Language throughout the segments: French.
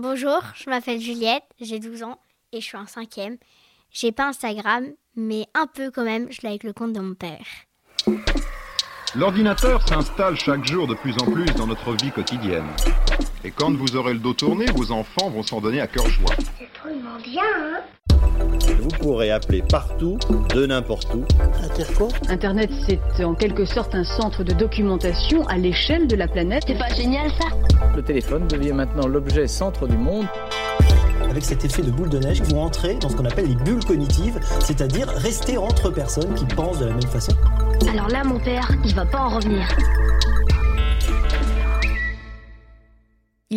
Bonjour, je m'appelle Juliette, j'ai 12 ans et je suis en cinquième. J'ai pas Instagram, mais un peu quand même, je l'ai avec le compte de mon père. L'ordinateur s'installe chaque jour de plus en plus dans notre vie quotidienne. Et quand vous aurez le dos tourné, vos enfants vont s'en donner à cœur joie. C'est drôlement bien, hein Vous pourrez appeler partout, de n'importe où. Internet, c'est en quelque sorte un centre de documentation à l'échelle de la planète. C'est pas génial ça? Le téléphone devient maintenant l'objet centre du monde. avec cet effet de boule de neige, ils vont entrer dans ce qu'on appelle les bulles cognitives, c'est-à-dire rester entre personnes qui pensent de la même façon. Alors là, mon père, il va pas en revenir.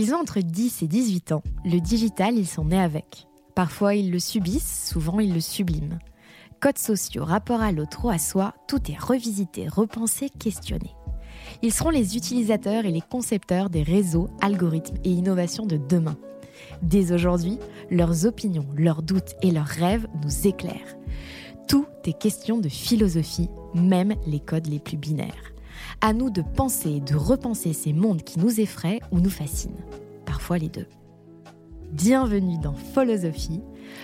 Ils ont entre 10 et 18 ans. Le digital, ils sont nés avec. Parfois, ils le subissent, souvent, ils le subliment. Codes sociaux, rapport à l'autre ou à soi, tout est revisité, repensé, questionné. Ils seront les utilisateurs et les concepteurs des réseaux, algorithmes et innovations de demain. Dès aujourd'hui, leurs opinions, leurs doutes et leurs rêves nous éclairent. Tout est question de philosophie, même les codes les plus binaires. À nous de penser et de repenser ces mondes qui nous effraient ou nous fascinent. Parfois les deux. Bienvenue dans Philosophie,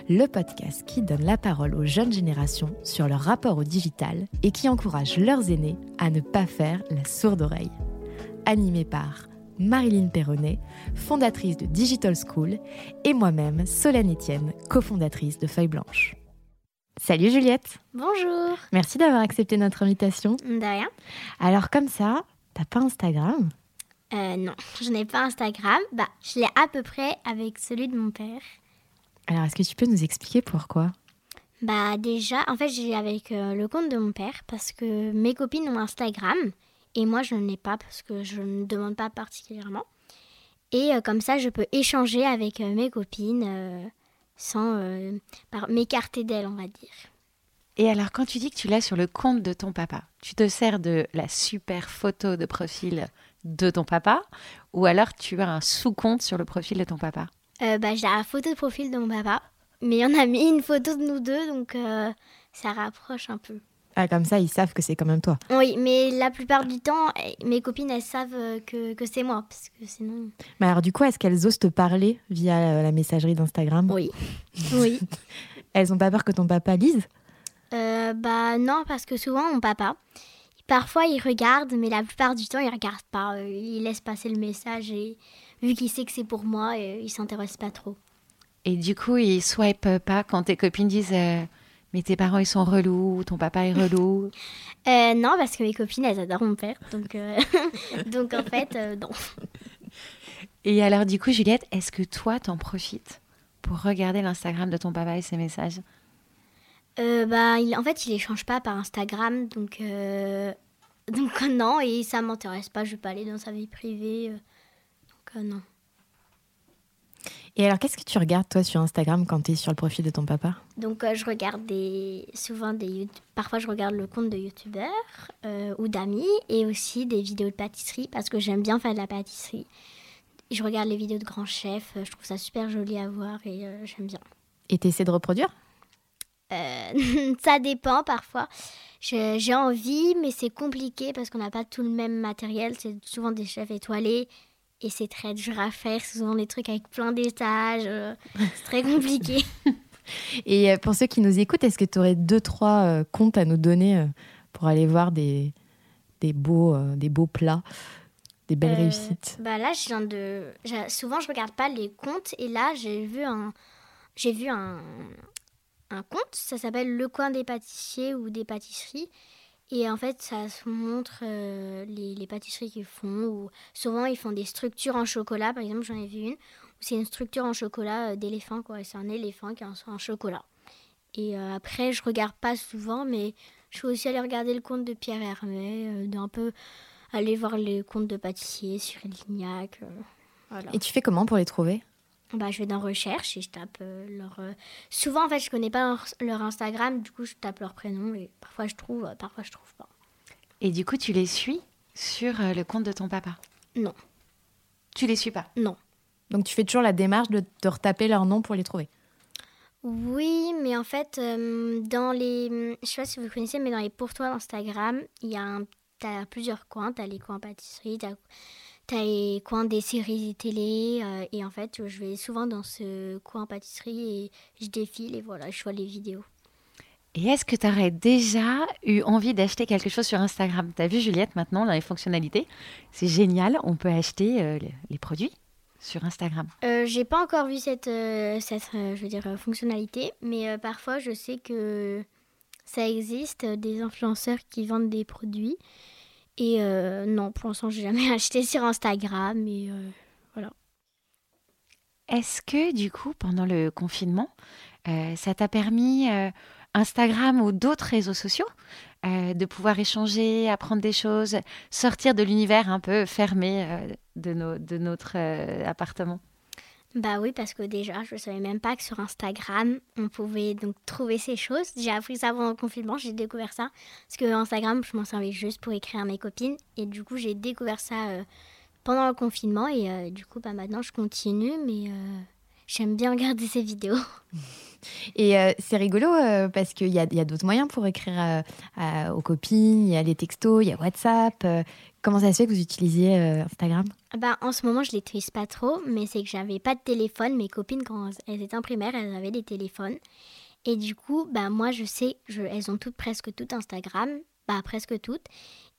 le podcast qui donne la parole aux jeunes générations sur leur rapport au digital et qui encourage leurs aînés à ne pas faire la sourde oreille. Animé par Marilyn Perronnet, fondatrice de Digital School, et moi-même, Solène Etienne, cofondatrice de Feuille Blanche. Salut Juliette, Bonjour merci d'avoir accepté notre invitation. De rien Alors comme ça, t'as pas Instagram? Euh, Non, je n'ai pas Instagram. Bah, je l'ai à peu près avec celui de mon père. Alors est-ce que tu peux nous expliquer pourquoi? Bah déjà, en fait, j'ai avec euh, le compte de mon père parce que mes copines ont Instagram et moi je ne l'ai pas parce que je ne demande pas particulièrement. Et euh, comme ça, je peux échanger avec euh, mes copines sans euh, m'écarter d'elles, on va dire. Et alors, quand tu dis que tu l'as sur le compte de ton papa, tu te sers de la super photo de profil de ton papa ou alors tu as un sous-compte sur le profil de ton papa? Euh, bah, j'ai la photo de profil de mon papa, mais on a mis une photo de nous deux, donc euh, ça rapproche un peu. Ah comme ça, ils savent que c'est quand même toi. Oui, mais la plupart du temps, eh, mes copines, elles savent euh, que, que c'est moi, parce que sinon... Mais alors du coup, est-ce qu'elles osent te parler via euh, la messagerie d'Instagram? Oui. Oui. Elles ont pas peur que ton papa lise? Euh, bah non, parce que souvent, mon papa, parfois, il regarde, mais la plupart du temps, il regarde pas. Il laisse passer le message et vu qu'il sait que c'est pour moi, il s'intéresse pas trop. Et du coup, il swipe pas quand tes copines disent euh, Mais tes parents, ils sont relous, ton papa est relou. Euh, non, parce que mes copines, elles adorent mon père, donc, euh, donc en fait, euh, non. Et alors, du coup, Juliette, est-ce que toi, t'en profites pour regarder l'Instagram de ton papa et ses messages? Bah, il- en fait, il échange pas par Instagram, donc, donc non, et ça m'intéresse pas. Je vais pas aller dans sa vie privée, donc non. Et alors, qu'est-ce que tu regardes toi sur Instagram quand tu es sur le profil de ton papa? Donc euh, je regarde des, souvent des parfois je regarde le compte de youtubeurs euh, ou d'amis et aussi des vidéos de pâtisserie parce que j'aime bien faire de la pâtisserie. Je regarde les vidéos de grands chefs, euh, je trouve ça super joli à voir et euh, j'aime bien. Et tu essaies de reproduire? Ça dépend parfois. J'ai envie, mais c'est compliqué parce qu'on n'a pas tout le même matériel. C'est souvent des chefs étoilés et c'est très dur à faire. Souvent des trucs avec plein d'étages. euh, c'est très compliqué. Et euh, pour ceux qui nous écoutent, est-ce que tu aurais deux, trois euh, comptes à nous donner euh, pour aller voir des, des, beaux, euh, des beaux plats, des belles réussites? Bah là, je viens de. Souvent, je regarde pas les comptes et là, j'ai vu un. J'ai vu un, un compte. Ça s'appelle Le Coin des pâtissiers ou des pâtisseries. Et en fait, ça montre euh, les, pâtisseries qu'ils font. Ou souvent, ils font des structures en chocolat. Par exemple, j'en ai vu une où c'est une structure en chocolat euh, d'éléphant. C'est un éléphant qui est en, chocolat. Et euh, après, je regarde pas souvent, mais je suis aussi allée regarder le compte de Pierre Hermé, d'un peu aller voir les comptes de pâtissiers sur Lignac. Et tu fais comment pour les trouver? Bah, je vais dans recherche et je tape euh, leur. euh, Souvent, en fait, je connais pas leur, leur Instagram, du coup, je tape leur prénom et parfois je trouve, euh, parfois je trouve pas. Et du coup, tu les suis sur euh, le compte de ton papa? Non. Tu les suis pas? Non. Donc tu fais toujours la démarche de te retaper leur nom pour les trouver? Oui, mais en fait, euh, dans les. Je sais pas si vous connaissez, mais dans les pour toi d'Instagram, il y a un. T'as plusieurs coins. T'as les coins pâtisserie, t'as t'as les coins des séries télé. euh, et en fait, je vais souvent dans ce coin pâtisserie et je défile et voilà, je vois les vidéos. Et est-ce que tu aurais déjà eu envie d'acheter quelque chose sur Instagram? Tu as vu Juliette maintenant dans les fonctionnalités? C'est génial, on peut acheter euh, les, produits sur Instagram. Euh, j'ai pas encore vu cette, euh, cette je veux dire, fonctionnalité, mais parfois je sais que ça existe, des influenceurs qui vendent des produits. Et euh, non, pour l'instant, j'ai jamais acheté sur Instagram. Mais euh, voilà. Est-ce que du coup, pendant le confinement, euh, ça t'a permis, Instagram ou d'autres réseaux sociaux, de pouvoir échanger, apprendre des choses, sortir de l'univers un peu fermé de, notre appartement? Bah oui, parce que déjà, je savais même pas que sur Instagram, on pouvait donc trouver ces choses. J'ai appris ça pendant le confinement, j'ai découvert ça. Parce que Instagram, je m'en servais juste pour écrire à mes copines. Et du coup, j'ai découvert ça euh, pendant le confinement. Et euh, du coup, bah maintenant, je continue, mais euh, j'aime bien regarder ces vidéos. Et euh, c'est rigolo euh, parce qu'il y a, d'autres moyens pour écrire euh, à- aux copines. Il y a les textos, il y a WhatsApp. euh, comment ça se fait que vous utilisiez Instagram? Bah, en ce moment, je l'utilise pas trop, mais c'est que j'avais pas de téléphone. Mes copines, quand elles étaient en primaire, elles avaient des téléphones. Et du coup, bah, moi, je sais, je, elles ont toutes, presque toutes Instagram. Bah, presque toutes.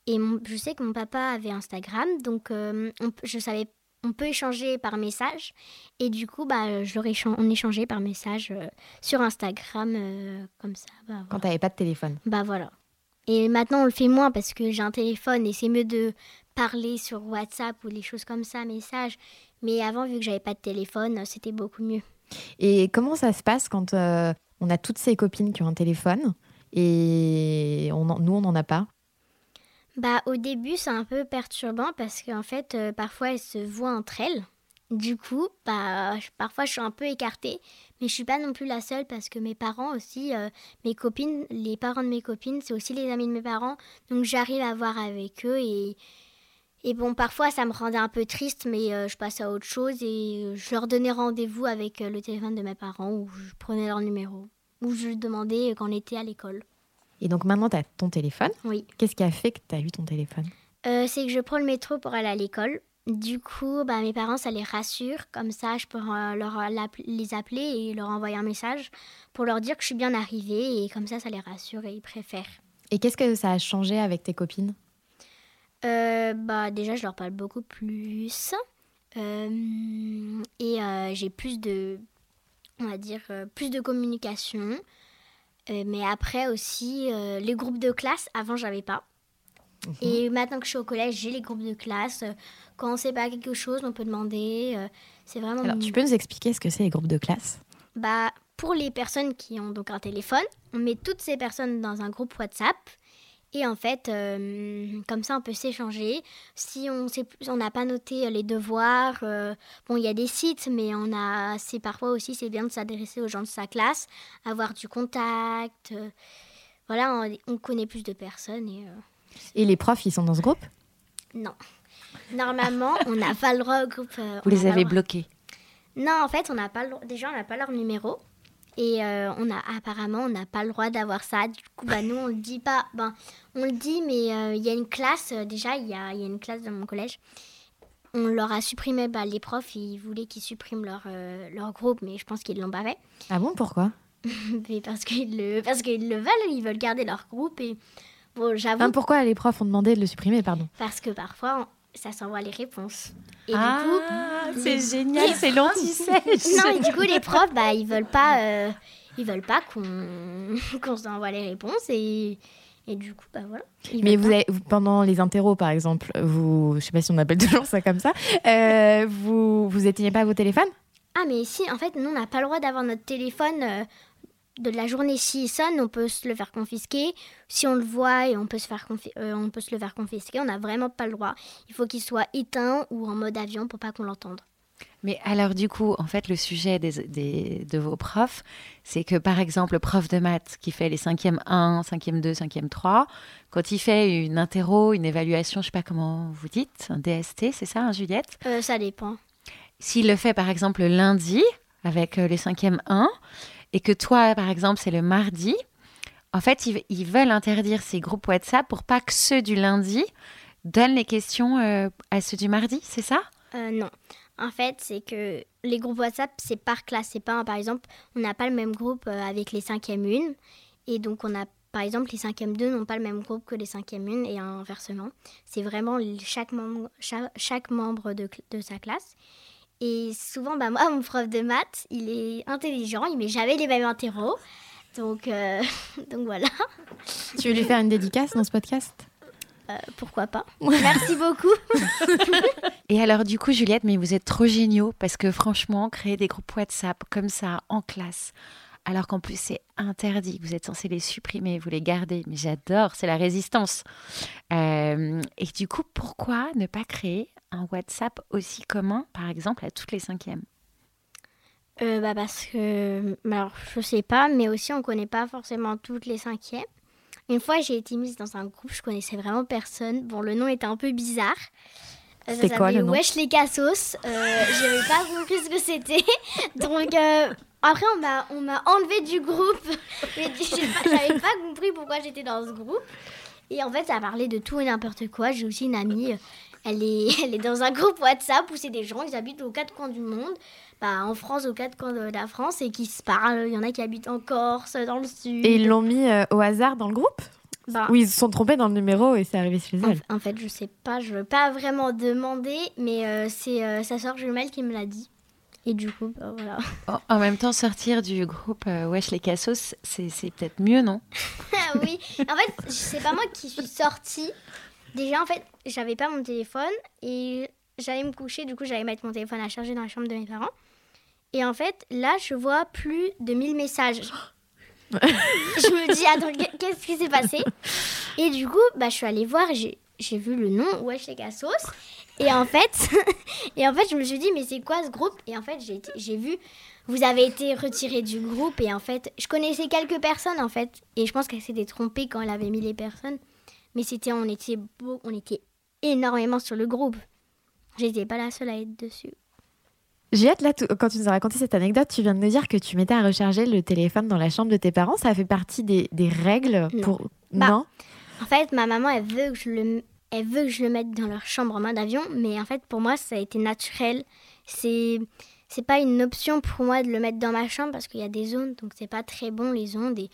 Et mon- je sais que mon papa avait Instagram, donc on je savais, on peut échanger par message. Et du coup, bah, je échan- on échangeait par message euh, sur Instagram, euh, comme ça. Bah, voilà. quand tu n'avais pas de téléphone Bah voilà. Et maintenant, on le fait moins parce que j'ai un téléphone et c'est mieux de parler sur WhatsApp ou des choses comme ça, messages. Mais avant, vu que j'avais pas de téléphone, c'était beaucoup mieux. Et comment ça se passe quand euh, on a toutes ces copines qui ont un téléphone et on en- nous, on n'en a pas? Bah au début, c'est un peu perturbant parce qu'en fait, euh, parfois, elles se voient entre elles. Du coup, bah, parfois, je suis un peu écartée. Mais je suis pas non plus la seule parce que mes parents aussi, euh, mes copines, les parents de mes copines, c'est aussi les amis de mes parents. Donc j'arrive à voir avec eux et... Et bon, parfois, ça me rendait un peu triste, mais euh, je passais à autre chose et je leur donnais rendez-vous avec le téléphone de mes parents ou je prenais leur numéro. Ou je demandais quand on était à l'école. Et donc maintenant, tu as ton téléphone. Oui. Qu'est-ce qui a fait que tu as eu ton téléphone? Euh, c'est que je prends le métro pour aller à l'école. Du coup, bah, mes parents, ça les rassure. Comme ça, je peux euh, leur, les appeler et leur envoyer un message pour leur dire que je suis bien arrivée. Et comme ça, ça les rassure et ils préfèrent. Et qu'est-ce que ça a changé avec tes copines? Euh, bah, déjà, je leur parle beaucoup plus. Euh, et j'ai plus de, on va dire, plus de communication. Euh, mais après aussi, euh, les groupes de classe, avant, j'avais pas. Et maintenant que je suis au collège, j'ai les groupes de classe. Euh, Quand on sait pas quelque chose, on peut demander. C'est vraiment. Alors, tu peux nous expliquer ce que c'est les groupes de classe? Bah, pour les personnes qui ont donc un téléphone, on met toutes ces personnes dans un groupe WhatsApp. Et en fait, euh, comme ça, on peut s'échanger. Si on n'a pas noté les devoirs, euh, bon, il y a des sites, mais on a, c'est parfois aussi, c'est bien de s'adresser aux gens de sa classe, avoir du contact. euh, voilà, on, on connaît plus de personnes et euh, Et les profs, ils sont dans ce groupe? Non. Normalement, on n'a pas le droit au groupe. euh, Vous les avez bloqués? Non, en fait, on n'a pas le... déjà on n'a pas leur numéro et euh, on a apparemment on n'a pas le droit d'avoir ça. Du coup, bah nous on le dit pas. Ben, on le dit, mais euh, il y a une classe euh, déjà. Il y a, y a une classe dans mon collège. On leur a supprimé. Bah, les profs, ils voulaient qu'ils suppriment leur leur groupe, mais je pense qu'ils l'ont pas fait. Ah bon, pourquoi? Mais parce qu'ils le parce qu'ils le veulent, ils veulent garder leur groupe et bon, j'avoue Pourquoi les profs ont demandé de le supprimer, pardon? Parce que parfois ça s'envoie les réponses. Et Ah, du coup, c'est les- génial, c'est l'anti-sèche. Non, et du coup, les profs, bah, ils veulent pas, euh, ils veulent pas qu'on qu'on s'envoie les réponses et, et du coup, bah voilà. Mais vous avez, vous- pendant les interros, par exemple, vous, je sais pas si on appelle toujours ça comme ça, euh, vous vous éteignez pas vos téléphones? Ah, mais si, en fait, nous, on n'a pas le droit d'avoir notre téléphone euh, de la journée. S'il sonne, on peut se le faire confisquer. Si on le voit et on peut se, faire euh, on peut se le faire confisquer, on n'a vraiment pas le droit. Il faut qu'il soit éteint ou en mode avion pour pas qu'on l'entende. Mais alors du coup, en fait, le sujet des, des- de vos profs, c'est que par exemple, le prof de maths qui fait les 5e 1, 5e 2, 5e 3, quand il fait une interro, une évaluation, je sais pas comment vous dites, un DST, c'est ça, hein, Juliette? Euh, ça dépend. S'il le fait par exemple le lundi avec euh, les 5e 1 et que toi, par exemple, c'est le mardi, en fait, ils, veulent interdire ces groupes WhatsApp pour pas que ceux du lundi donnent les questions euh, à ceux du mardi, c'est ça? Euh, non. En fait, c'est que les groupes WhatsApp, c'est par classe. C'est pas, par exemple, on n'a pas le même groupe euh, avec les 5e 1. Et donc, on a, par exemple, les 5e 2 n'ont pas le même groupe que les 5e 1 et inversement. C'est vraiment chaque membre, de sa classe. Et souvent, bah, moi, mon prof de maths, il est intelligent, il met jamais les mêmes interros. Donc, euh, donc voilà. Tu veux lui faire une dédicace dans ce podcast? Euh, pourquoi pas Merci beaucoup. Et alors, du coup, Juliette, mais vous êtes trop géniaux parce que franchement, créer des groupes WhatsApp comme ça en classe, alors qu'en plus c'est interdit, vous êtes censé les supprimer, vous les gardez. Mais j'adore, c'est la résistance. Euh, et du coup, pourquoi ne pas créer un WhatsApp aussi commun, par exemple, à toutes les cinquièmes? Euh, bah parce que, alors je sais pas, mais aussi on connaît pas forcément toutes les cinquièmes. Une fois j'ai été mise dans un groupe, je connaissais vraiment personne. Bon, le nom était un peu bizarre. Ça C'était quoi, s'appelait le nom? Wesh les cassos. Euh, J'avais pas compris ce que c'était. Donc euh, après on m'a on m'a enlevé du groupe. J'avais pas compris pourquoi j'étais dans ce groupe. Et en fait ça parlait de tout et n'importe quoi. J'ai aussi une amie. euh, Elle est, elle est dans un groupe WhatsApp où c'est des gens, ils habitent aux quatre coins du monde bah, en France, aux quatre coins de la France, et qui se parlent. Il y en a qui habitent en Corse, dans le sud. Et ils l'ont mis euh, au hasard dans le groupe? Bah, Ou ils se sont trompés dans le numéro et c'est arrivé chez en, fait, je sais pas, je veux pas vraiment demander, mais euh, c'est euh, sa soeur jumelle qui me l'a dit. Et du coup, bah, voilà. En- En même temps, sortir du groupe euh, Wesh les Cassos, c'est peut-être mieux, non? Ah oui, en fait, c'est pas moi qui suis sortie. Déjà, en fait, j'avais pas mon téléphone et j'allais me coucher. Du coup, j'allais mettre mon téléphone à charger dans la chambre de mes parents. Et en fait, là, je vois plus de 1000 messages. je me dis, attends, qu'est- qu'est-ce qui s'est passé? Et du coup, bah, je suis allée voir, j'ai j'ai vu le nom, Wesh les Cassos. Et en fait, et en fait, je me suis dit, mais c'est quoi ce groupe? Et en fait, j'ai vu, vous avez été retiré du groupe. Et en fait, je connaissais quelques personnes, en fait. Et je pense qu'elle s'était trompée quand elle avait mis les personnes. Mais c'était, on était, beau, on était énormément sur le groupe. J'étais pas la seule à être dessus. Juliette, là, quand tu nous as raconté cette anecdote, tu viens de nous dire que tu mettais à recharger le téléphone dans la chambre de tes parents. Ça fait partie des, des règles Non. pour. Bah, non? En fait, ma maman, elle veut que je le, elle veut que je le mette dans leur chambre en mode avion, mais en fait, pour moi, ça a été naturel. C'est, c'est pas une option pour moi de le mettre dans ma chambre parce qu'il y a des ondes, donc c'est pas très bon les ondes. Et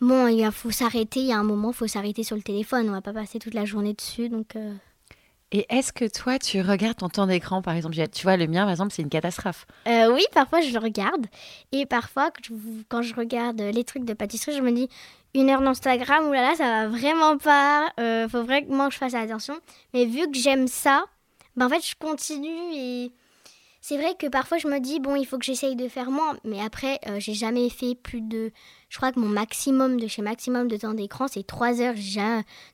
bon, il faut s'arrêter. Il y a un moment, faut s'arrêter sur le téléphone. On va pas passer toute la journée dessus, donc. euh, Et est-ce que toi, tu regardes ton temps d'écran, par exemple? Tu vois, le mien, par exemple, c'est une catastrophe. Euh, oui, parfois je le regarde. Et parfois, quand je, regarde les trucs de pâtisserie, je me dis une heure d'Instagram, oulala, ça va vraiment pas. Euh, faut vraiment que je fasse attention. Mais vu que j'aime ça, ben en fait, je continue. Et c'est vrai que parfois, je me dis, bon, il faut que j'essaye de faire moins. Mais après, euh, j'ai jamais fait plus de. Je crois que mon maximum de chez maximum de temps d'écran, c'est 3 heures.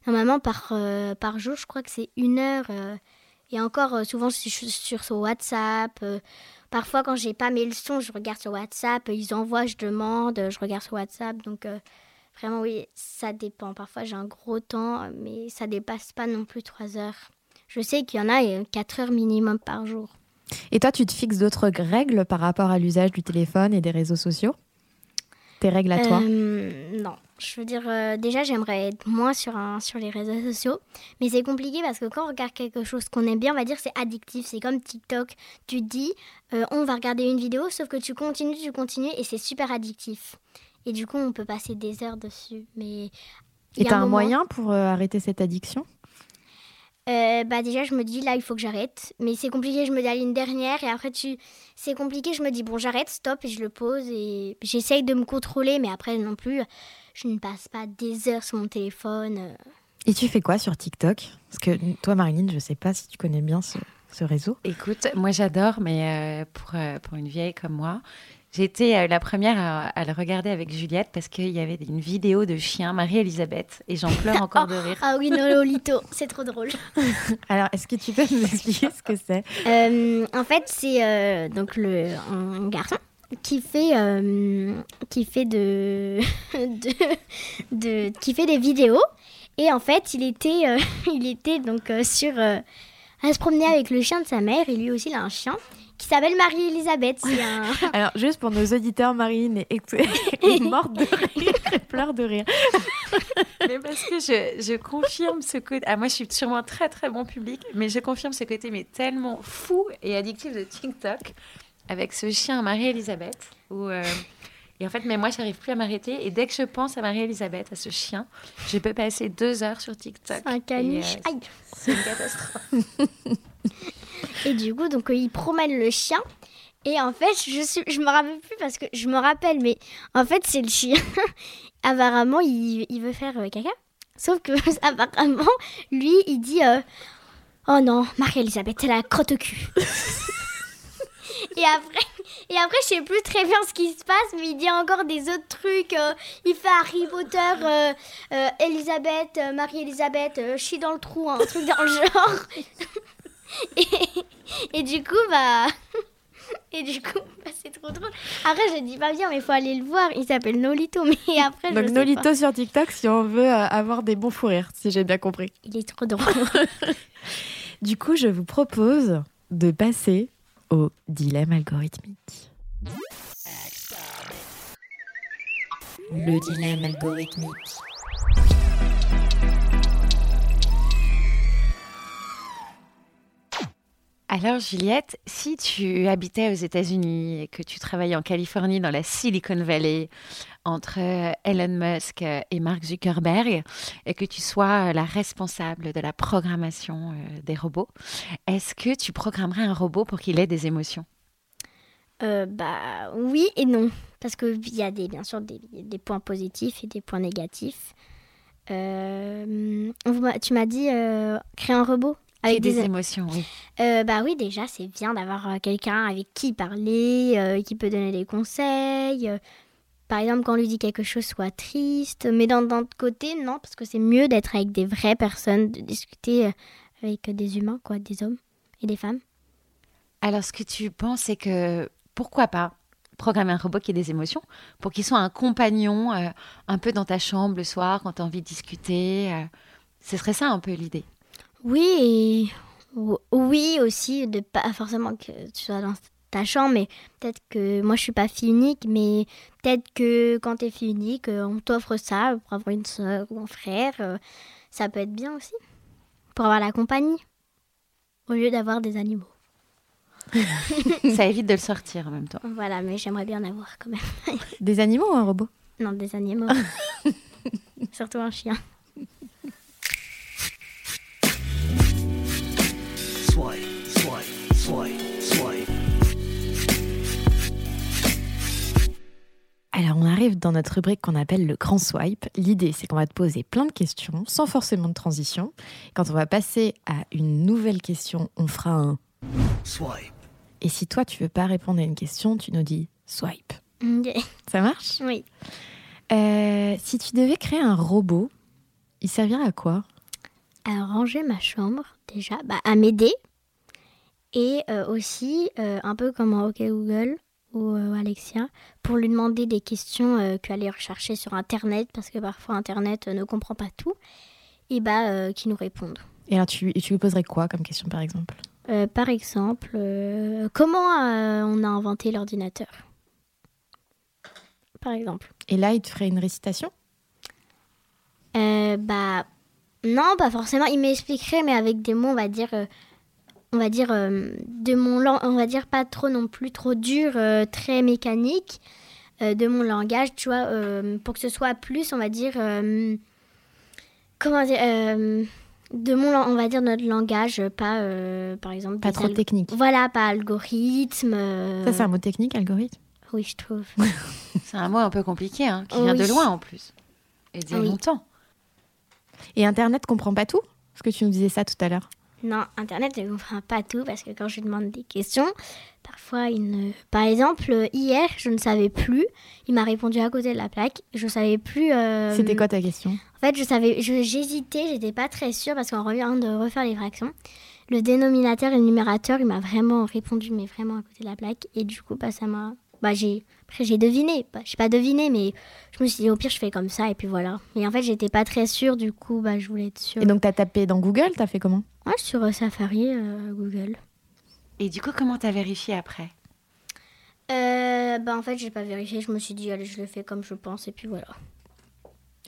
Normalement, par, euh, par jour, je crois que c'est une heure. euh, et encore, euh, souvent, sur, sur WhatsApp. Parfois, quand j'ai pas mes leçons, je regarde sur WhatsApp. Ils envoient, je demande, je regarde sur WhatsApp. Donc, vraiment, oui, ça dépend. Parfois, j'ai un gros temps, mais ça dépasse pas non plus 3 heures. Je sais qu'il y en a euh, 4 heures minimum par jour. Et toi, tu te fixes d'autres règles par rapport à l'usage du téléphone et des réseaux sociaux? Tes règles à toi? Euh, Non. Je veux dire, euh, déjà, j'aimerais être moins sur, un, sur les réseaux sociaux. Mais c'est compliqué parce que quand on regarde quelque chose qu'on aime bien, on va dire c'est addictif. C'est comme TikTok. Tu te dis, euh, on va regarder une vidéo, sauf que tu continues, tu continues et c'est super addictif. Et du coup, on peut passer des heures dessus. Mais Et t'as un moment- moyen pour euh, arrêter cette addiction? Euh, bah déjà je me dis là il faut que j'arrête mais c'est compliqué je me dis allez une dernière et après tu c'est compliqué je me dis bon j'arrête stop et je le pose et j'essaye de me contrôler mais après non plus je ne passe pas des heures sur mon téléphone euh. Et tu fais quoi sur TikTok? Parce que toi, Marilyn, je sais pas si tu connais bien ce, ce réseau. Écoute, moi j'adore, mais euh, pour, euh, pour une vieille comme moi, Été euh, la première à, à le regarder avec Juliette parce qu'il y avait une vidéo de chien, Marie-Elisabeth, et j'en pleure encore de rire. Ah oui, Lolito, c'est trop drôle. Alors, est-ce que tu peux nous expliquer ce que c'est? Euh, en fait, c'est euh, donc le un garçon qui fait euh, qui fait de, de, de- qui fait des vidéos et en fait, il était euh, il était donc euh, sur à se promener avec le chien de sa mère et lui aussi il a un chien qui s'appelle Marie-Elisabeth. Un Alors, juste pour nos auditeurs, Marine est, est morte de rire, elle pleure de rire. Mais parce que je, je confirme ce côté. Ah, moi, je suis sûrement très très bon public, mais je confirme ce côté mais tellement fou et addictif de TikTok avec ce chien Marie-Elisabeth. Où, euh, Et en fait, mais moi, j'arrive plus à m'arrêter. Et dès que je pense à Marie-Elisabeth, à ce chien, je peux passer deux heures sur TikTok. un caniche. Euh, Aïe. C'est une catastrophe. Et du coup, donc euh, il promène le chien. Et en fait, je suis, je me rappelle plus parce que je me rappelle, mais en fait, c'est le chien. apparemment, il, veut faire euh, caca. Sauf que apparemment, lui, il dit euh, Oh non, Marie-Elisabeth, elle a la crotte au cul. et après, et après, je sais plus très bien ce qui se passe, mais il dit encore des autres trucs. il fait Harry Potter, Elisabeth, Marie-Elisabeth, euh, chie dans le trou, un truc dans le genre. Et, et du coup, bah. Et du coup, bah, c'est trop drôle. Après, je dis pas bien, mais il faut aller le voir. Il s'appelle Nolito, mais après, je Donc, sais Nolito pas. sur TikTok si on veut euh, avoir des bons fous rires, si j'ai bien compris. Il est trop drôle. Du coup, je vous propose de passer au dilemme algorithmique. Le dilemme algorithmique. Alors Juliette, si tu habitais aux États-Unis et que tu travaillais en Californie dans la Silicon Valley entre euh, Elon Musk euh, et Mark Zuckerberg et que tu sois euh, la responsable de la programmation des robots, est-ce que tu programmerais un robot pour qu'il ait des émotions? Bah oui et non. Parce qu'il y a des, bien sûr des, points positifs et des points négatifs. Tu m'as dit créer un robot? Avec des, émotions, oui. Euh, bah oui, déjà, c'est bien d'avoir euh, quelqu'un avec qui parler, euh, qui peut donner des conseils. par exemple, quand on lui dit quelque chose, soit triste. Mais d'un autre côté, non, parce que c'est mieux d'être avec des vraies personnes, de discuter avec des humains, quoi, des hommes et des femmes. Alors ce que tu penses, c'est que pourquoi pas programmer un robot qui ait des émotions pour qu'il soit un compagnon euh, un peu dans ta chambre le soir quand tu as envie de discuter. ce serait ça un peu l'idée. Oui, et ou- oui aussi, de pas forcément que tu sois dans ta chambre, mais peut-être que moi je suis pas fille unique, mais peut-être que quand tu es fille unique, euh, on t'offre ça pour avoir une soeur ou un frère. euh, ça peut être bien aussi, pour avoir la compagnie, au lieu d'avoir des animaux. ça évite de le sortir en même temps. Voilà, mais j'aimerais bien en avoir quand même. Des animaux ou un robot? Non, des animaux. Surtout un chien. Alors, on arrive dans notre rubrique qu'on appelle le grand swipe. L'idée, c'est qu'on va te poser plein de questions, sans forcément de transition. Quand on va passer à une nouvelle question, on fera un Swipe. Et si toi, tu veux pas répondre à une question, tu nous dis swipe. Ça marche? Oui. Euh, Si tu devais créer un robot, il servirait à quoi? À ranger ma chambre déjà, bah, à m'aider et euh, aussi euh, un peu comme en OK Google ou euh, Alexia pour lui demander des questions euh, qu'aller rechercher sur internet parce que parfois internet euh, ne comprend pas tout et bah qui nous répondent. Et alors, tu, et tu lui poserais quoi comme question, par exemple? Euh, par exemple, euh, comment euh, on a inventé l'ordinateur? Par exemple. Et là, il te ferait une récitation? Bah non, pas forcément. Il m'expliquerait, mais avec des mots, on va dire, on va dire euh, de mon lang- on va dire pas trop non plus trop dur, euh, très mécanique, euh, de mon langage, tu vois, euh, pour que ce soit plus, on va dire, euh, comment dire, euh, de mon, on va dire notre langage, pas euh, par exemple. Pas trop technique. Voilà, pas algorithme. euh, Ça, c'est un mot technique, algorithme? Oui, je trouve. C'est un mot un peu compliqué, hein, qui vient de loin en plus. Et d'il y a longtemps. Et Internet comprend pas tout? Parce que tu nous disais ça tout à l'heure. Non, Internet ne comprend pas tout parce que quand je lui demande des questions, parfois il ne. Par exemple, hier, je ne savais plus. Il m'a répondu à côté de la plaque. Je savais plus. euh, C'était quoi ta question? En fait, je savais, je- j'hésitais, j'étais pas très sûre parce qu'en revient de refaire les fractions. Le dénominateur et le numérateur, il m'a vraiment répondu, mais vraiment à côté de la plaque. Et du coup, bah, ça m'a. Bah, j'ai. Après, j'ai deviné. Bah, j'ai pas deviné, mais je me suis dit, au pire, je fais comme ça, et puis voilà. Et en fait, j'étais pas très sûre, du coup, bah, je voulais être sûre. Et donc, t'as tapé dans Google, t'as fait comment? Ouais, sur euh, Safari, euh, Google. Et du coup, comment t'as vérifié après? Euh, bah, en fait, j'ai pas vérifié. Je me suis dit, allez, je le fais comme je pense, et puis voilà.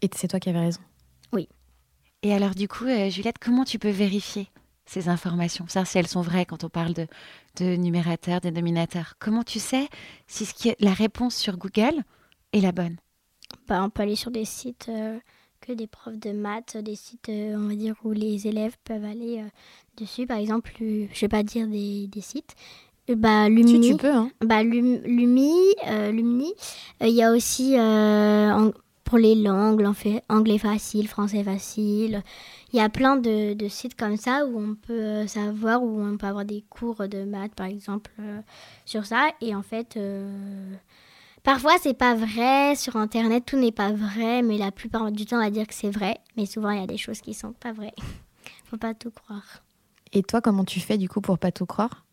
Et c'est toi qui avais raison? Et alors, du coup, euh, Juliette, comment tu peux vérifier ces informations? Savoir si elles sont vraies quand on parle de, de numérateur, dénominateur. Comment tu sais si ce qui est, la réponse sur Google est la bonne? Bah, on peut aller sur des sites euh, que des profs de maths, des sites, euh, on va dire, où les élèves peuvent aller euh, dessus. Par exemple, euh, je vais pas dire des, des sites. Bah, Lumini. tu peux, hein. Bah, Lum- Lumi, Lumini. Il y a aussi en- pour les langues, anglais facile, français facile. Il y a plein de, de sites comme ça où on peut euh, savoir, où on peut avoir des cours de maths, par exemple, euh, sur ça. Et en fait, euh, parfois, c'est pas vrai. Sur Internet, tout n'est pas vrai, mais la plupart du temps, on va dire que c'est vrai. Mais souvent, il y a des choses qui sont pas vraies. Faut pas tout croire. Et toi, comment tu fais du coup pour pas tout croire?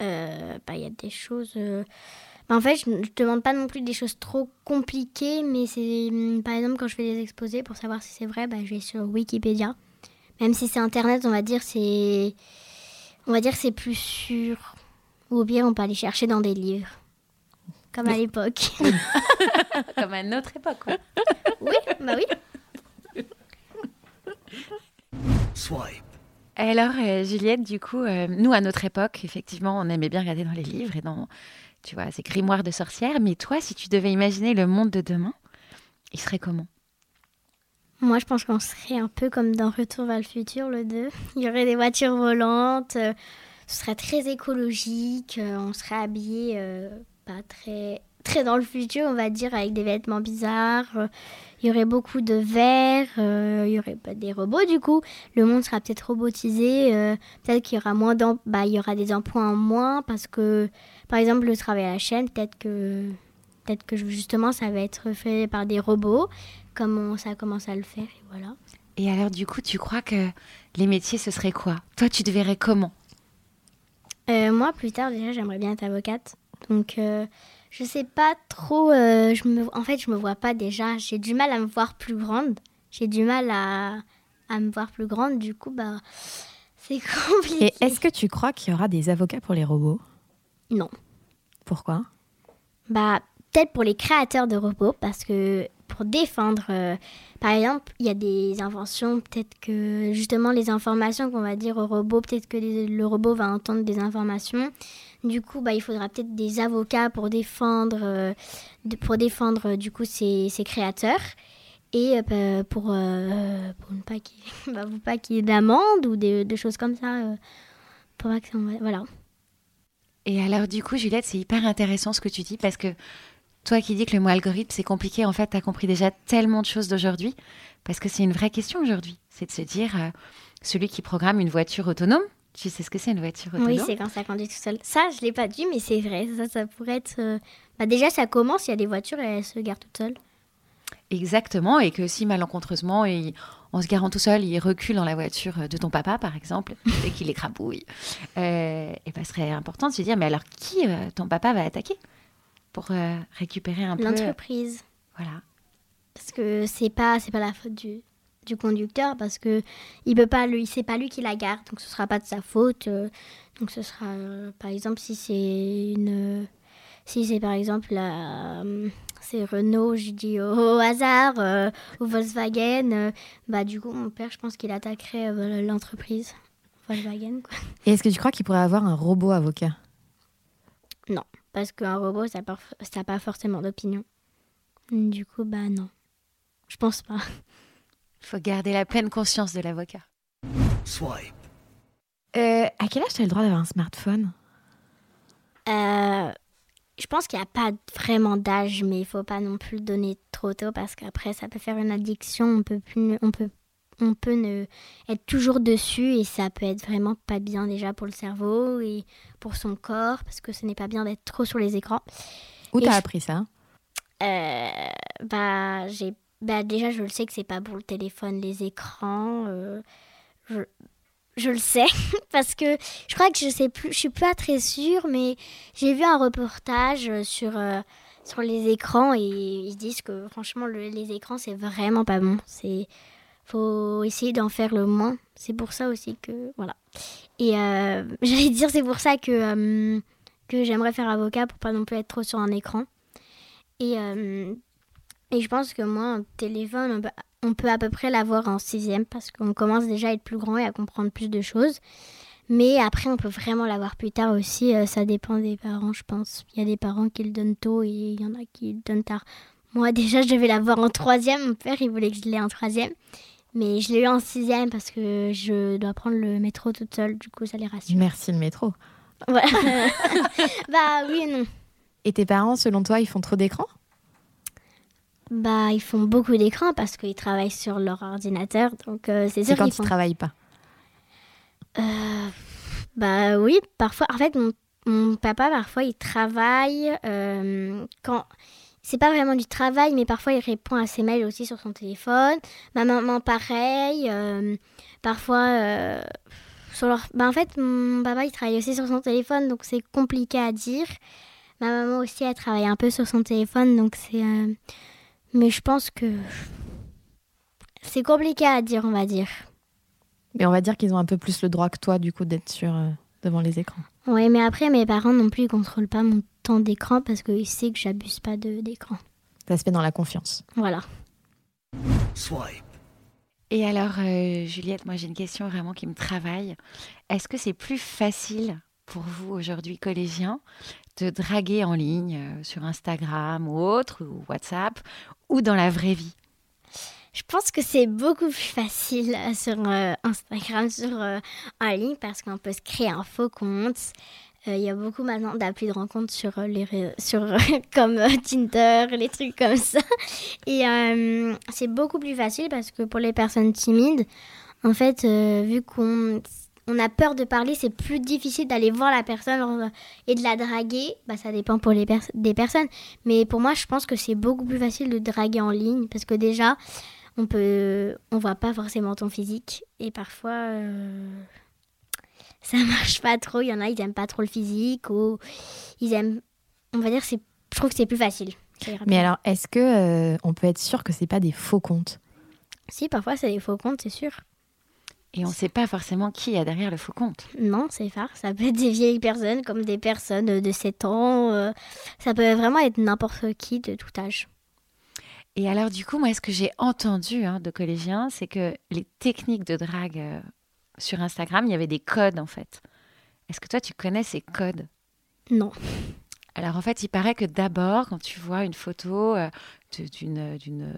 Euh, bah, il y a des choses. En fait, je ne demande pas non plus des choses trop compliquées, mais c'est. hum, Par exemple, quand je fais des exposés, pour savoir si c'est vrai, bah, je vais sur Wikipédia. Même si c'est Internet, on va dire c'est. On va dire c'est plus sûr. Ou pire, on peut aller chercher dans des livres. Comme à l'époque. Comme à notre époque, quoi. oui, bah oui. Swipe. Alors, euh, Juliette, du coup, euh, nous, à notre époque, effectivement, on aimait bien regarder dans les livres et dans, tu vois, ces grimoires de sorcières. Mais toi, si tu devais imaginer le monde de demain, il serait comment? Moi, je pense qu'on serait un peu comme dans Retour vers le futur, le 2. Il y aurait des voitures volantes, euh, ce serait très écologique, euh, on serait habillé euh, pas très, très dans le futur, on va dire, avec des vêtements bizarres. il y aurait beaucoup de verre, euh, il y aurait pas des robots du coup. Le monde sera peut-être robotisé, euh, peut-être qu'il y aura moins bah, il y aura des emplois en moins parce que, par exemple, le travail à la chaîne, peut-être que, peut-être que justement ça va être fait par des robots comme on- ça commence à le faire. Et voilà. Et alors, du coup, tu crois que les métiers, ce serait quoi? Toi, tu te verrais comment? Euh, moi, plus tard, déjà, j'aimerais bien être avocate. Donc, je sais pas trop. euh, je me... En fait, je me vois pas déjà. J'ai du mal à me voir plus grande. J'ai du mal à... à me voir plus grande. Du coup, bah, c'est compliqué. Et est-ce que tu crois qu'il y aura des avocats pour les robots? Non. Pourquoi? Bah, peut-être pour les créateurs de robots, parce que pour défendre, euh, par exemple, il y a des inventions, peut-être que justement les informations qu'on va dire au robot, peut-être que les- le robot va entendre des informations. Du coup, bah, il faudra peut-être des avocats pour défendre, euh, de- pour défendre euh, du coup ces, créateurs. Et euh, bah, pour, pour ne pas qu'il bah, pas y ait d'amende ou des, des choses comme ça. pour que ça- voilà. Et alors, du coup, Juliette, c'est hyper intéressant ce que tu dis parce que toi qui dis que le mot algorithme, c'est compliqué, en fait, tu as compris déjà tellement de choses d'aujourd'hui parce que c'est une vraie question aujourd'hui. C'est de se dire, celui qui programme une voiture autonome, tu sais ce que c'est une voiture autonome Oui, c'est quand ça conduit tout seul. Ça, je l'ai pas dit, mais c'est vrai. Ça, ça pourrait être. euh, Bah déjà, ça commence. Il y a des voitures et elles se garent toutes seules. Exactement, et que si malencontreusement, il- en se garant tout seul, il recule dans la voiture de ton papa, par exemple, et qu'il écrabouille, euh, et ben, ce serait important de se dire, mais alors qui euh, ton papa va attaquer pour euh, récupérer un peu L'entreprise. Voilà. Parce que c'est pas, c'est pas la faute du, du conducteur, parce que il peut pas, lui, c'est pas lui qui la gare, donc ce sera pas de sa faute. euh, donc ce sera, euh, par exemple, si c'est une, si c'est par exemple la, euh, c'est Renault, je dis au, au hasard, euh, ou Volkswagen, euh, bah du coup mon père, je pense qu'il attaquerait euh, l'entreprise Volkswagen. Quoi. Et est-ce que tu crois qu'il pourrait avoir un robot avocat? Non, parce qu'un robot, ça n'a pas forcément d'opinion. Du coup, bah non. Je pense pas. Il faut garder la pleine conscience de l'avocat. Swipe. Euh, à quel âge tu as le droit d'avoir un smartphone? Euh, je pense qu'il n'y a pas vraiment d'âge, mais il faut pas non plus le donner trop tôt parce qu'après, ça peut faire une addiction. On peut plus, on peut on peut ne, être toujours dessus et ça peut être vraiment pas bien déjà pour le cerveau et pour son corps parce que ce n'est pas bien d'être trop sur les écrans. Où t'as je- appris ça? Euh, bah, j'ai, bah, déjà, je le sais que c'est pas pour le téléphone, les écrans. euh, je, je le sais parce que je crois que je sais plus, je suis pas très sûre, mais j'ai vu un reportage euh, sur euh, sur les écrans et ils disent que franchement le- les écrans c'est vraiment pas bon. C'est faut essayer d'en faire le moins. C'est pour ça aussi que voilà. Et j'allais dire c'est pour ça que que j'aimerais faire avocat pour pas non plus être trop sur un écran. Et, et je pense que moi, un téléphone, on peut, on peut à peu près l'avoir en sixième parce qu'on commence déjà à être plus grand et à comprendre plus de choses. Mais après, on peut vraiment l'avoir plus tard aussi. euh, ça dépend des parents, je pense. Il y a des parents qui le donnent tôt et il y en a qui le donnent tard. Moi, déjà, je devais l'avoir en troisième. Mon père, il voulait que je l'ai en troisième. Mais je l'ai eu en sixième parce que je dois prendre le métro toute seule. Du coup, ça les rassure. Merci le métro. Ouais. bah oui et non. Et tes parents, selon toi, ils font trop d'écran? Bah, ils font beaucoup d'écrans parce qu'ils travaillent sur leur ordinateur. Donc, euh, c'est C'est sûr quand ils font. travaillent pas? Euh, bah oui, parfois. En fait, mon, mon papa, parfois, il travaille euh, quand. C'est pas vraiment du travail, mais parfois il répond à ses mails aussi sur son téléphone. Ma maman, pareil. euh, parfois, euh, sur leur... bah, en fait, mon papa, il travaille aussi sur son téléphone, donc c'est compliqué à dire. Ma maman aussi, elle travaille un peu sur son téléphone, donc c'est. Mais je pense que. C'est compliqué à dire, on va dire. Mais on va dire qu'ils ont un peu plus le droit que toi, du coup, d'être sur euh, devant les écrans. Oui, mais après, mes parents non plus, ils contrôlent pas mon temps d'écran parce qu'ils savent que j'abuse pas de d'écran. Ça se fait dans la confiance. Voilà. Swipe. Et alors, euh, Juliette, moi j'ai une question vraiment qui me travaille. Est-ce que c'est plus facile pour vous aujourd'hui, collégiens, de draguer en ligne euh, sur Instagram ou autre, ou WhatsApp, dans la vraie vie? Je pense que c'est beaucoup plus facile euh, sur euh, Instagram, sur euh, en ligne, parce qu'on peut se créer un faux compte. Euh, Il y a beaucoup maintenant d'applis de rencontres sur euh, les sur euh, comme euh, Tinder, les trucs comme ça. Et euh, c'est beaucoup plus facile parce que pour les personnes timides, en fait, euh, vu qu'on on a peur de parler, c'est plus difficile d'aller voir la personne et de la draguer. Bah, ça dépend pour les pers- des personnes. Mais pour moi, je pense que c'est beaucoup plus facile de draguer en ligne parce que déjà, on peut, on voit pas forcément ton physique et parfois euh, ça marche pas trop. Il y en a, ils aiment pas trop le physique ou ils aiment, on va dire, je trouve que c'est plus facile. Mais alors, est-ce que euh, on peut être sûr que c'est pas des faux comptes? Si parfois c'est des faux comptes, c'est sûr. Et on ne sait pas forcément qui y a derrière le faux compte. Non, c'est phare. Ça peut être des vieilles personnes comme des personnes de- de 7 ans. euh, ça peut vraiment être n'importe qui de tout âge. Et alors, du coup, moi, ce que j'ai entendu hein, de collégiens, c'est que les techniques de drague euh, sur Instagram, il y avait des codes, en fait. Est-ce que toi, tu connais ces codes? Non. Alors, en fait, il paraît que d'abord, quand tu vois une photo euh, d'une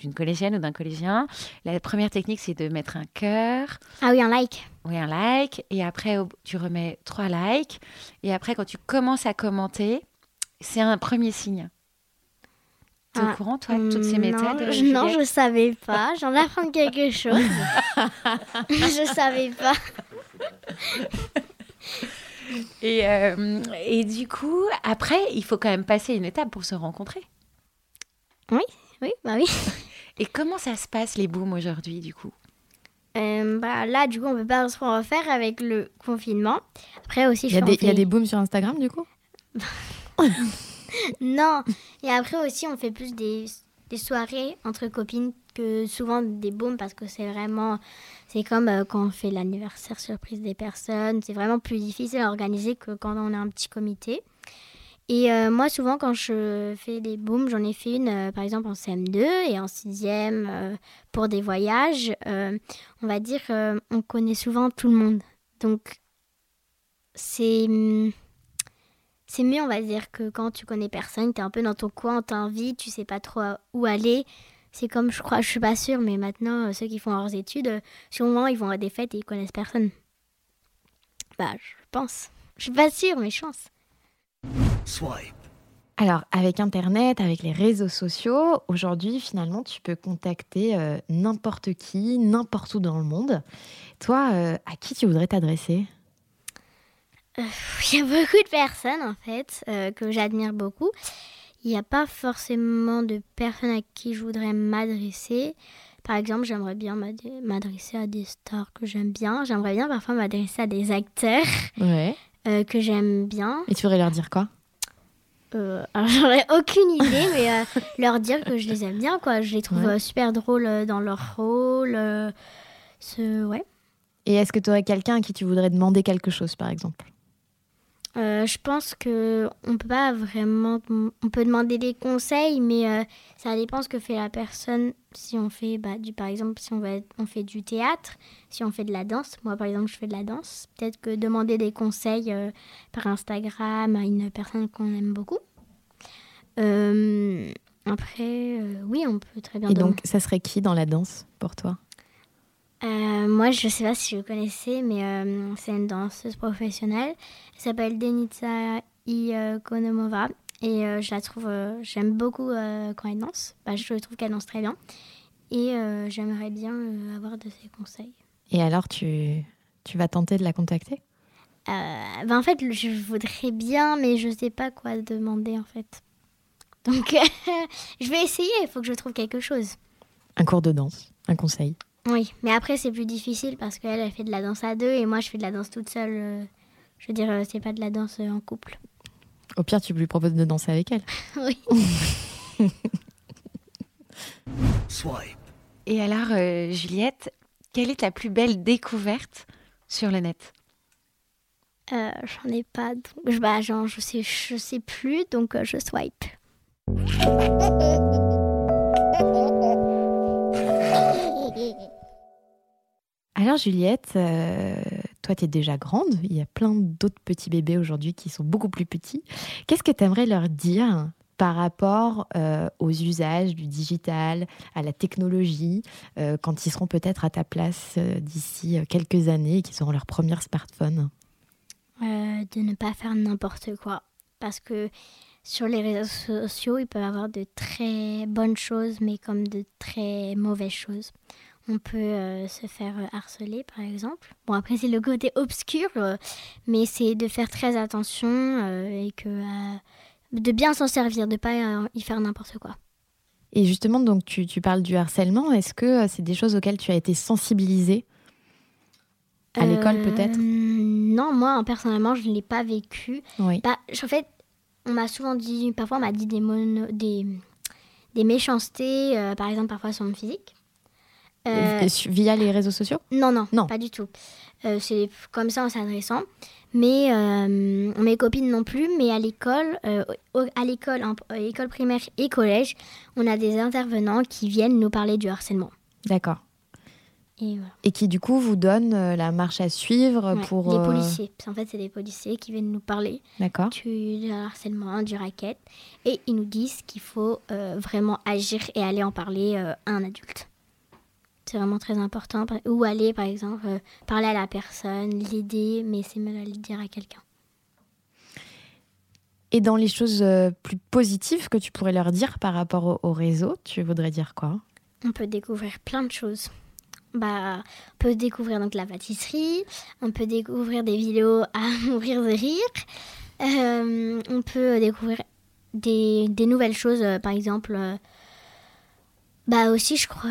d'une collégienne ou d'un collégien, la première technique, c'est de mettre un cœur. Ah oui, un like. Oui, un like. Et après, tu remets trois likes. Et après, quand tu commences à commenter, c'est un premier signe. T'es Ah, au courant, toi, de toutes ces hum, méthodes Non, je- non, je savais pas. J'en apprends quelque chose. je savais pas. Et, euh, et du coup, après, il faut quand même passer une étape pour se rencontrer. Oui, oui, bah oui. Et comment ça se passe, les booms, aujourd'hui, du coup? Euh, bah, là, du coup, on peut pas se refaire avec le confinement. Après aussi, Il je y, a des, il y a des booms sur Instagram, du coup? Non. Et après aussi, on fait plus des, des soirées entre copines que souvent des booms parce que c'est vraiment. C'est comme euh, quand on fait l'anniversaire surprise des personnes. C'est vraiment plus difficile à organiser que quand on a un petit comité. Et euh, moi, souvent, quand je fais des booms, j'en ai fait une, euh, par exemple, en CM2 et en 6e euh, pour des voyages. On va dire, on connaît souvent tout le monde. Donc, c'est. hum, c'est mieux, on va dire, que quand tu connais personne, tu es un peu dans ton coin, on t'invite, tu sais pas trop où aller. C'est comme, je crois, je suis pas sûre, mais maintenant, ceux qui font leurs études, souvent, ils vont à des fêtes et ils connaissent personne. Bah, je pense. Je suis pas sûre, mais je pense. Swipe. Alors, avec Internet, avec les réseaux sociaux, aujourd'hui, finalement, tu peux contacter euh, n'importe qui, n'importe où dans le monde. Toi, euh, à qui tu voudrais t'adresser? Euh, Il y a beaucoup de personnes, en fait, euh, que j'admire beaucoup. Il n'y a pas forcément de personnes à qui je voudrais m'adresser. Par exemple, j'aimerais bien m'ad- m'adresser à des stars que j'aime bien. J'aimerais bien parfois m'adresser à des acteurs Ouais. Euh, que j'aime bien. Et tu voudrais leur dire quoi? Euh, alors, j'aurais aucune idée, mais euh, leur dire que je les aime bien, quoi. Je les trouve Ouais. super drôles dans leur rôle. ce... Ouais. Et est-ce que tu aurais quelqu'un à qui tu voudrais demander quelque chose, par exemple? Euh, je pense que on peut pas vraiment. On peut demander des conseils, mais euh, ça dépend ce que fait la personne. Si on fait, bah, du, par exemple, si on, va, on fait du théâtre, si on fait de la danse. Moi, par exemple, je fais de la danse. Peut-être que demander des conseils euh, par Instagram à une personne qu'on aime beaucoup. Après, oui, on peut très bien. Et demander- donc, ça serait qui dans la danse pour toi? Euh, moi, je sais pas si vous connaissez, mais euh, c'est une danseuse professionnelle. Elle s'appelle Denitsa Ikonomova. Et euh, je la trouve, j'aime beaucoup quand elle danse. Bah, je trouve qu'elle danse très bien. Et j'aimerais bien avoir de ses conseils. Et alors, tu, tu vas tenter de la contacter? Bah, en fait, je voudrais bien, mais je sais pas quoi demander en fait. Donc, je vais essayer. Il faut que je trouve quelque chose. Un cours de danse, un conseil. Oui, mais après c'est plus difficile parce qu'elle elle fait de la danse à deux et moi je fais de la danse toute seule. euh, Je veux dire, euh, c'est pas de la danse euh, en couple. Au pire, tu lui proposes de danser avec elle. oui. Swipe. Et alors, euh, Juliette, quelle est ta plus belle découverte sur le net? Euh, J'en ai pas, donc je, bah, genre, je sais, je sais plus, donc euh, je swipe. Alors, Juliette, euh, toi, tu es déjà grande. Il y a plein d'autres petits bébés aujourd'hui qui sont beaucoup plus petits. Qu'est-ce que tu aimerais leur dire par rapport euh, aux usages du digital, à la technologie, euh, quand ils seront peut-être à ta place d'ici quelques années et qu'ils auront leur premier smartphone? De ne pas faire n'importe quoi. Parce que sur les réseaux sociaux, il peut y avoir de très bonnes choses, mais comme de très mauvaises choses. On peut euh, se faire euh, harceler, par exemple. Bon, après, c'est le côté obscur, euh, mais c'est de faire très attention euh, et que de bien s'en servir, de pas y faire n'importe quoi. Et justement, donc tu, tu parles du harcèlement. Est-ce que c'est des choses auxquelles tu as été sensibilisée? À l'école peut-être? Non, moi, personnellement, je ne l'ai pas vécu. Oui. Bah, en fait, on m'a souvent dit, parfois on m'a dit des, mono- des, des méchancetés, par exemple parfois sur mon physique. Euh, Via les réseaux sociaux? Non, non, Non. pas du tout. Euh, c'est comme ça en s'adressant. Mais euh, mes copines non plus. Mais à l'école, à l'école, école primaire et collège, on a des intervenants qui viennent nous parler du harcèlement. D'accord. Et voilà. Et qui du coup vous donnent la marche à suivre Ouais, pour... Des euh, policiers. En fait, c'est des policiers qui viennent nous parler du harcèlement, du racket. Et ils nous disent qu'il faut vraiment agir et aller en parler à un adulte. C'est vraiment très important. Ou aller, par exemple, euh, parler à la personne, l'aider, mais c'est mieux d'aller le dire à quelqu'un. Et dans les choses euh, plus positives que tu pourrais leur dire par rapport au, au réseau, tu voudrais dire quoi? On peut découvrir plein de choses. Bah, on peut découvrir donc la pâtisserie, on peut découvrir des vidéos à mourir de rire, Euh, on peut découvrir des, des nouvelles choses, euh, par exemple, euh, bah aussi je crois...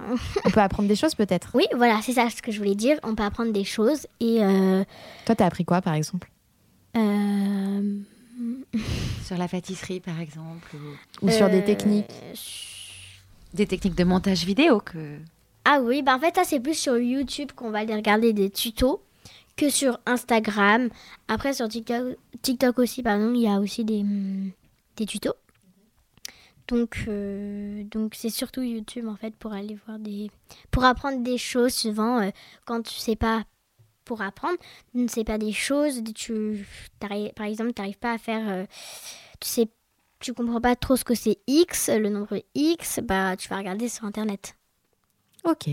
euh, On peut apprendre des choses peut-être Oui, voilà, c'est ça ce que je voulais dire, on peut apprendre des choses et... euh, Toi, t'as appris quoi par exemple? euh, Sur la pâtisserie, par exemple Ou, Ou sur des euh, techniques des techniques de montage vidéo que... Ah oui, bah en fait, ça c'est plus sur YouTube qu'on va aller regarder des tutos que sur Instagram. Après, sur TikTok, TikTok aussi, pardon, il y a aussi des, des tutos. Donc, euh, donc c'est surtout YouTube en fait pour aller voir des. pour apprendre des choses. Souvent, euh, quand tu sais pas pour apprendre, tu ne sais pas des choses, tu, t'arrives- par exemple, tu n'arrives pas à faire. euh, tu sais tu comprends pas trop ce que c'est X, le nombre X, bah tu vas regarder sur internet. Ok.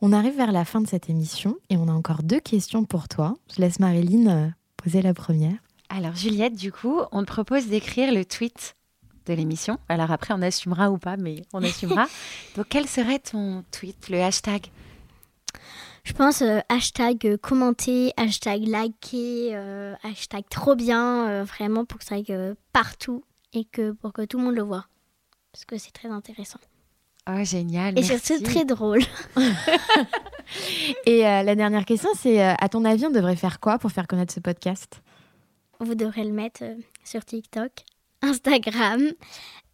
On arrive vers la fin de cette émission et on a encore deux questions pour toi. Je laisse Marilyn poser la première. Alors Juliette, du coup, on te propose d'écrire le tweet de l'émission. Alors après, on assumera ou pas, mais on assumera. Donc quel serait ton tweet, le hashtag? Je pense euh, hashtag euh, commenter, hashtag liker, euh, hashtag trop bien, euh, vraiment pour que ça aille partout et que pour que tout le monde le voit. Parce que c'est très intéressant. Oh, génial. Et surtout très drôle. Et la dernière question, c'est à ton avis, on devrait faire quoi pour faire connaître ce podcast? Vous devrez le mettre sur TikTok, Instagram,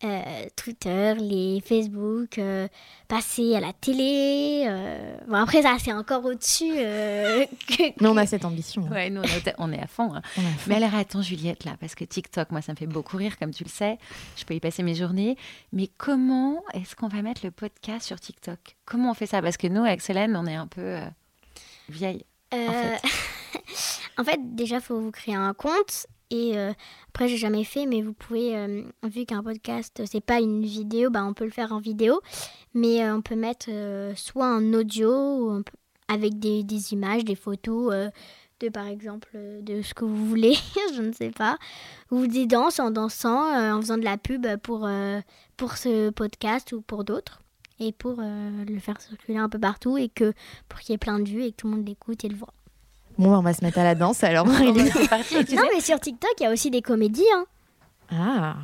euh, Twitter, les Facebook, euh, passer à la télé. euh, Bon, après, ça, c'est encore au-dessus. euh, que- Mais on a cette ambition. hein. Ouais, nous, on est, on est à fond. hein. On est à fond. Mais alors, attends, Juliette, là, parce que TikTok, moi, ça me fait beaucoup rire, comme tu le sais. Je peux y passer mes journées. Mais comment est-ce qu'on va mettre le podcast sur TikTok? Comment on fait ça? Parce que nous, avec Célène, on est un peu euh, vieille. Euh, en fait. en fait, déjà, il faut vous créer un compte. Et euh, après, j'ai jamais fait, mais vous pouvez, euh, vu qu'un podcast, c'est pas une vidéo, bah, on peut le faire en vidéo. Mais euh, on peut mettre euh, soit un audio avec des, images, des photos euh, de, par exemple, euh, de ce que vous voulez, je ne sais pas. Ou des danses en dansant, euh, en faisant de la pub pour, euh, pour ce podcast ou pour d'autres. Et pour euh, le faire circuler un peu partout et que pour qu'il y ait plein de vues et que tout le monde l'écoute et le voit. Bon, bah, on va se mettre à la danse alors, Marie-Lise. C'est parti. tu Non, sais. mais sur TikTok, il y a aussi des comédies hein, Ah,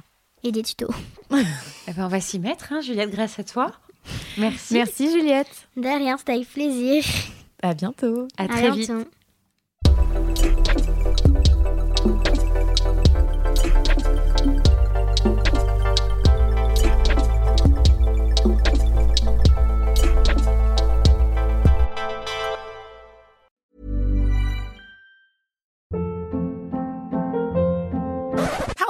et des tutos. Eh ben, on va s'y mettre, hein, Juliette, grâce à toi. Merci. merci Juliette. De rien, c'était avec plaisir. À bientôt. À À très vite.